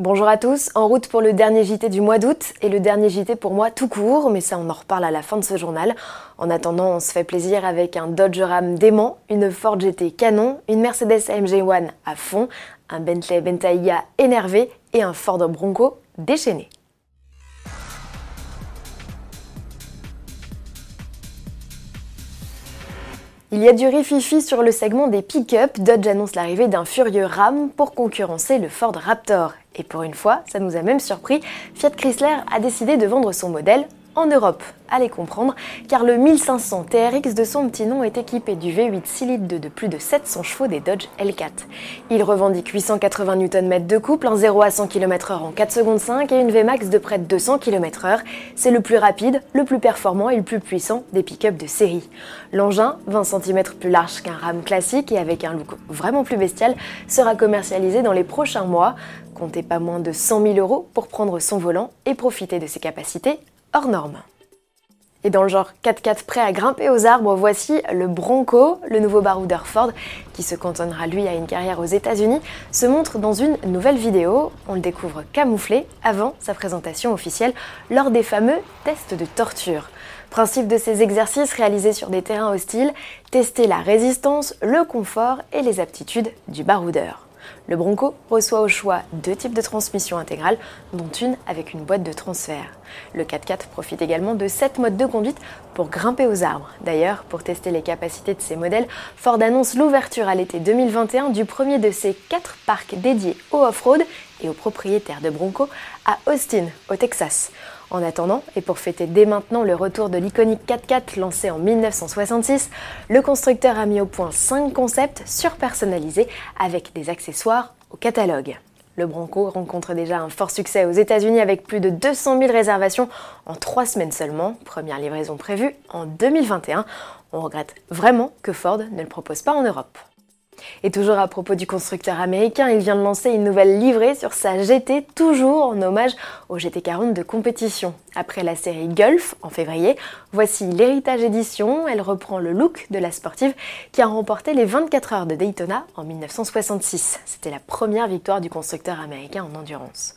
Bonjour à tous, en route pour le dernier JT du mois d'août et le dernier JT pour moi tout court, mais ça on en reparle à la fin de ce journal. En attendant, on se fait plaisir avec un Dodge Ram dément, une Ford GT canon, une Mercedes AMG One à fond, un Bentley Bentayga énervé et un Ford Bronco déchaîné. Il y a du rififi sur le segment des pick-up. Dodge annonce l'arrivée d'un furieux Ram pour concurrencer le Ford Raptor. Et pour une fois, ça nous a même surpris, Fiat Chrysler a décidé de vendre son modèle en Europe. Allez comprendre, car le 1500 TRX de son petit nom est équipé du V8 6 litres de plus de 700 chevaux des Dodge L4. Il revendique 880 Nm de couple, en 0 à 100 km/h en 4 secondes 5 et une Vmax de près de 200 km/h. C'est le plus rapide, le plus performant et le plus puissant des pick-up de série. L'engin, 20 cm plus large qu'un Ram classique et avec un look vraiment plus bestial, sera commercialisé dans les prochains mois. Comptez pas moins de 100 000 euros pour prendre son volant et profiter de ses capacités hors normes. Et dans le genre 4x4 prêt à grimper aux arbres, voici le Bronco, le nouveau baroudeur Ford, qui se cantonnera lui à une carrière aux États-Unis, se montre dans une nouvelle vidéo. On le découvre camouflé avant sa présentation officielle lors des fameux tests de torture. Principe de ces exercices réalisés sur des terrains hostiles, tester la résistance, le confort et les aptitudes du baroudeur. Le Bronco reçoit au choix deux types de transmission intégrale, dont une avec une boîte de transfert. Le 4x4 profite également de 7 modes de conduite pour grimper aux arbres. D'ailleurs, pour tester les capacités de ces modèles, Ford annonce l'ouverture à l'été 2021 du premier de ses quatre parcs dédiés au off-road et aux propriétaires de Bronco à Austin, au Texas. En attendant, et pour fêter dès maintenant le retour de l'iconique 4x4 lancé en 1966, le constructeur a mis au point 5 concepts surpersonnalisés avec des accessoires au catalogue. Le Bronco rencontre déjà un fort succès aux États-Unis avec plus de 200 000 réservations en 3 semaines seulement, première livraison prévue en 2021. On regrette vraiment que Ford ne le propose pas en Europe. Et toujours à propos du constructeur américain, il vient de lancer une nouvelle livrée sur sa GT, toujours en hommage au GT40 de compétition. Après la série Gulf en février, voici l'Héritage Édition. Elle reprend le look de la sportive qui a remporté les 24 heures de Daytona en 1966. C'était la première victoire du constructeur américain en endurance.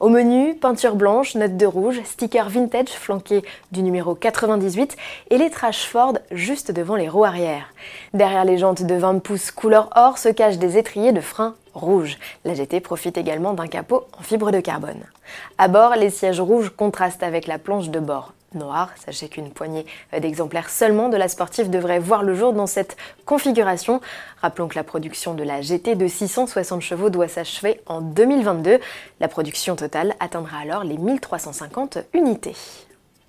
Au menu, peinture blanche, note de rouge, sticker vintage flanqué du numéro 98 et lettrage Ford juste devant les roues arrière. Derrière les jantes de 20 pouces couleur or se cachent des étriers de frein rouge. La GT profite également d'un capot en fibre de carbone. À bord, les sièges rouges contrastent avec la planche de bord noir. Sachez qu'une poignée d'exemplaires seulement de la sportive devrait voir le jour dans cette configuration. Rappelons que la production de la GT de 660 chevaux doit s'achever en 2022. La production totale atteindra alors les 1350 unités.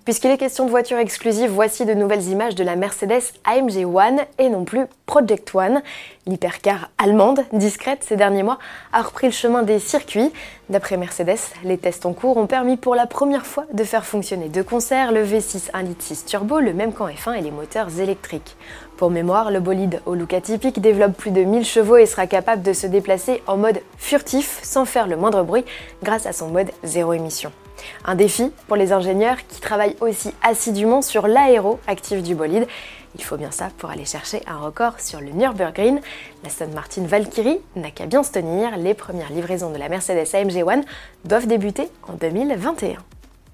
Puisqu'il est question de voitures exclusives, voici de nouvelles images de la Mercedes AMG One et non plus Project One. L'hypercar allemande, discrète ces derniers mois, a repris le chemin des circuits. D'après Mercedes, les tests en cours ont permis pour la première fois de faire fonctionner de concert le V6 1.6 turbo, le même qu'en F1 et les moteurs électriques. Pour mémoire, le bolide au look atypique développe plus de 1000 chevaux et sera capable de se déplacer en mode furtif sans faire le moindre bruit grâce à son mode zéro émission. Un défi pour les ingénieurs qui travaillent aussi assidûment sur l'aéro actif du bolide. Il faut bien ça pour aller chercher un record sur le Nürburgring. La Aston Martin Valkyrie n'a qu'à bien se tenir. Les premières livraisons de la Mercedes AMG One doivent débuter en 2021.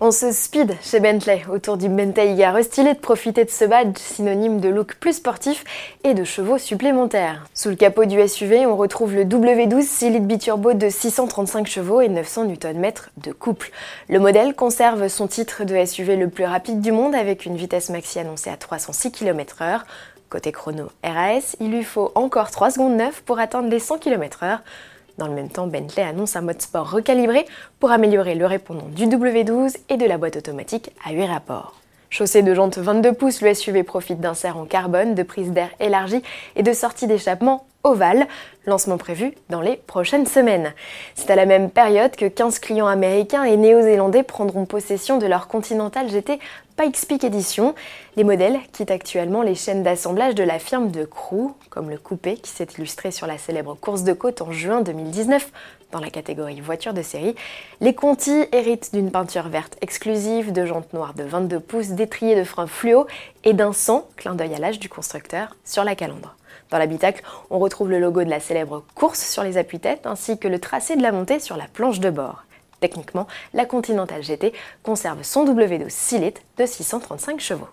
On se speed chez Bentley autour du Bentayga restylé de profiter de ce badge synonyme de look plus sportif et de chevaux supplémentaires. Sous le capot du SUV, on retrouve le W12 6 litres biturbo de 635 chevaux et 900 Nm de couple. Le modèle conserve son titre de SUV le plus rapide du monde avec une vitesse maxi annoncée à 306 km/h. Côté chrono RAS, il lui faut encore 3 secondes 9 pour atteindre les 100 km/h. Dans le même temps, Bentley annonce un mode sport recalibré pour améliorer le répondant du W12 et de la boîte automatique à 8 rapports. Chaussé de jantes 22 pouces, le SUV profite d'un serre en carbone, de prise d'air élargie et de sorties d'échappement ovale, lancement prévu dans les prochaines semaines. C'est à la même période que 15 clients américains et néo-zélandais prendront possession de leur Continental GT Pikes Edition. Les modèles quittent actuellement les chaînes d'assemblage de la firme de Crew, comme le coupé qui s'est illustré sur la célèbre course de côte en juin 2019 dans la catégorie voiture de série. Les Conti héritent d'une peinture verte exclusive, de jantes noires de 22 pouces, d'étriers de frein fluo et d'un sang, clin d'œil à l'âge du constructeur, sur la calandre. Dans l'habitacle, on retrouve le logo de la célèbre course sur les appuis-têtes ainsi que le tracé de la montée sur la planche de bord. Techniquement, la Continental GT conserve son W12 6 litres de 635 chevaux.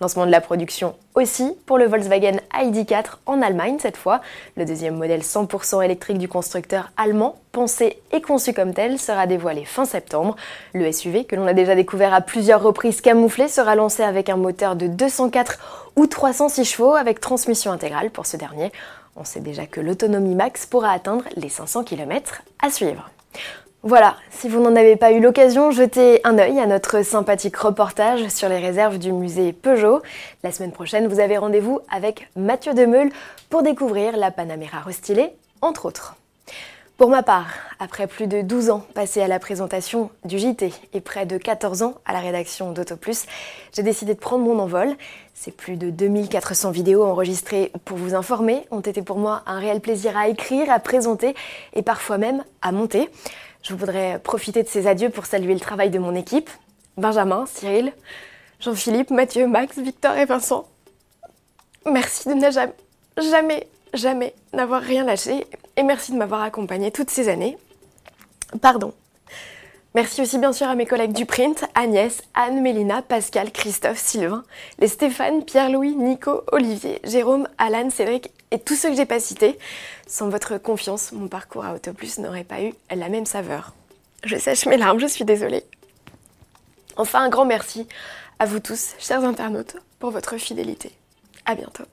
Lancement de la production aussi pour le Volkswagen ID4 en Allemagne cette fois. Le deuxième modèle 100% électrique du constructeur allemand, pensé et conçu comme tel, sera dévoilé fin septembre. Le SUV, que l'on a déjà découvert à plusieurs reprises camouflé, sera lancé avec un moteur de 204 ou 306 chevaux avec transmission intégrale pour ce dernier. On sait déjà que l'autonomie max pourra atteindre les 500 km à suivre. Voilà, si vous n'en avez pas eu l'occasion, jetez un œil à notre sympathique reportage sur les réserves du musée Peugeot. La semaine prochaine, vous avez rendez-vous avec Mathieu Demeule pour découvrir la Panamera restylée, entre autres. Pour ma part, après plus de 12 ans passés à la présentation du JT et près de 14 ans à la rédaction d'AutoPlus, j'ai décidé de prendre mon envol. Ces plus de 2400 vidéos enregistrées pour vous informer ont été pour moi un réel plaisir à écrire, à présenter et parfois même à monter. Je voudrais profiter de ces adieux pour saluer le travail de mon équipe. Benjamin, Cyril, Jean-Philippe, Mathieu, Max, Victor et Vincent. Merci de ne jamais, jamais, jamais n'avoir rien lâché et merci de m'avoir accompagné toutes ces années. Pardon. Merci aussi bien sûr à mes collègues du print, Agnès, Anne, Mélina, Pascal, Christophe, Sylvain, les Stéphane, Pierre-Louis, Nico, Olivier, Jérôme, Alan, Cédric et tous ceux que j'ai pas cités. Sans votre confiance, mon parcours à Autoplus n'aurait pas eu la même saveur. Je sèche mes larmes, je suis désolée. Enfin, un grand merci à vous tous, chers internautes, pour votre fidélité. À bientôt.